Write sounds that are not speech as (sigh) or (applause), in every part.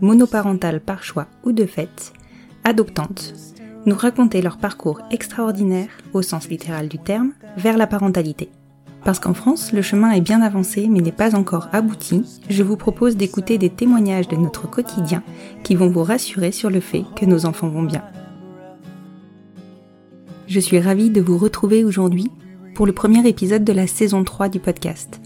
monoparentales par choix ou de fait, adoptantes, nous raconter leur parcours extraordinaire, au sens littéral du terme, vers la parentalité. Parce qu'en France, le chemin est bien avancé mais n'est pas encore abouti, je vous propose d'écouter des témoignages de notre quotidien qui vont vous rassurer sur le fait que nos enfants vont bien. Je suis ravie de vous retrouver aujourd'hui pour le premier épisode de la saison 3 du podcast.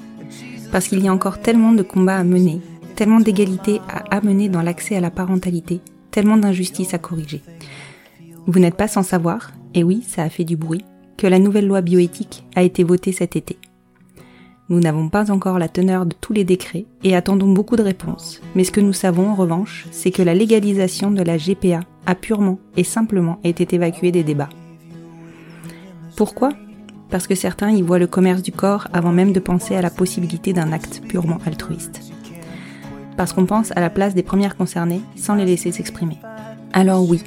Parce qu'il y a encore tellement de combats à mener, tellement d'égalité à amener dans l'accès à la parentalité, tellement d'injustices à corriger. Vous n'êtes pas sans savoir, et oui, ça a fait du bruit, que la nouvelle loi bioéthique a été votée cet été. Nous n'avons pas encore la teneur de tous les décrets et attendons beaucoup de réponses. Mais ce que nous savons en revanche, c'est que la légalisation de la GPA a purement et simplement été évacuée des débats. Pourquoi? Parce que certains y voient le commerce du corps avant même de penser à la possibilité d'un acte purement altruiste. Parce qu'on pense à la place des premières concernées sans les laisser s'exprimer. Alors oui,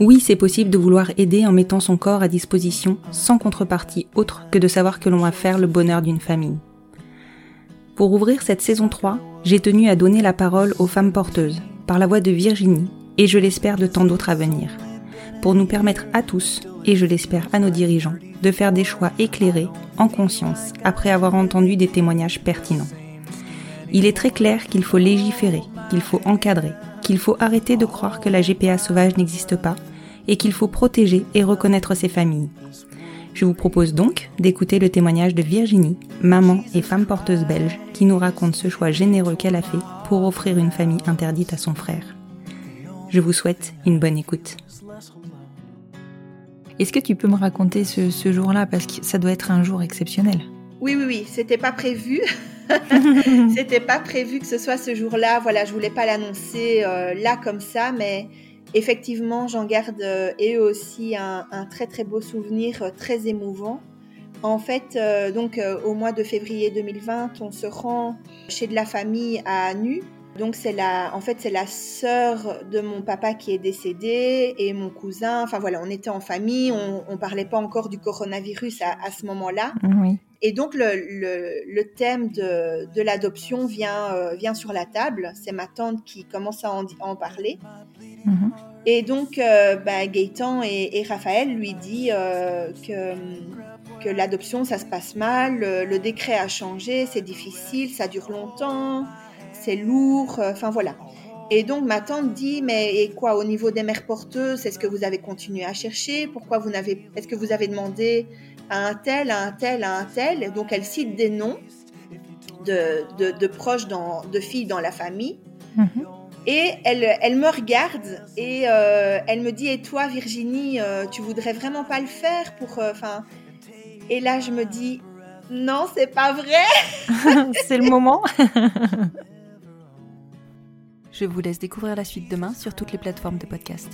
oui, c'est possible de vouloir aider en mettant son corps à disposition sans contrepartie autre que de savoir que l'on va faire le bonheur d'une famille. Pour ouvrir cette saison 3, j'ai tenu à donner la parole aux femmes porteuses, par la voix de Virginie, et je l'espère de tant d'autres à venir, pour nous permettre à tous, et je l'espère à nos dirigeants, de faire des choix éclairés, en conscience, après avoir entendu des témoignages pertinents. Il est très clair qu'il faut légiférer, qu'il faut encadrer, qu'il faut arrêter de croire que la GPA sauvage n'existe pas et qu'il faut protéger et reconnaître ces familles. Je vous propose donc d'écouter le témoignage de Virginie, maman et femme porteuse belge, qui nous raconte ce choix généreux qu'elle a fait pour offrir une famille interdite à son frère. Je vous souhaite une bonne écoute. Est-ce que tu peux me raconter ce, ce jour-là? Parce que ça doit être un jour exceptionnel Oui, oui, oui, c'était pas prévu. (laughs) c'était pas prévu que ce soit ce jour-là. Voilà, je voulais pas l'annoncer euh, là comme ça, mais effectivement, j'en garde euh, et eux aussi un, un, très très beau souvenir, euh, très émouvant. En fait, donc au mois de février 2020, on se rend chez de la famille à Nu. Donc c'est la, en fait c'est la sœur de mon papa qui est décédée et mon cousin. Enfin voilà, on était en famille, on, on parlait pas encore du coronavirus à, à ce moment-là. Oui. Et donc le, le, le thème de, de l'adoption vient, euh, vient sur la table. C'est ma tante qui commence à en, à en parler. Mhm. Et donc euh, bah, Gaëtan et, et, Raphaël lui dit euh, que, que l'adoption ça se passe mal, le, le décret a changé, c'est difficile, ça dure longtemps, c'est lourd, euh, enfin voilà. Et donc ma tante dit mais et quoi au niveau des mères porteuses, est-ce que vous avez continué à chercher? Pourquoi vous n'avez est-ce que vous avez demandé à un tel, à un tel, à un tel? Donc elle cite des noms de, de, de proches, dans, de filles dans la famille. Mhm. Et elle, elle me regarde et euh, elle me dit Et toi, Virginie, euh, tu voudrais vraiment pas le faire pour. Enfin. et là, je me dis Non, c'est pas vrai (laughs) C'est le moment. (laughs) Je vous laisse découvrir la suite demain sur toutes les plateformes de podcast.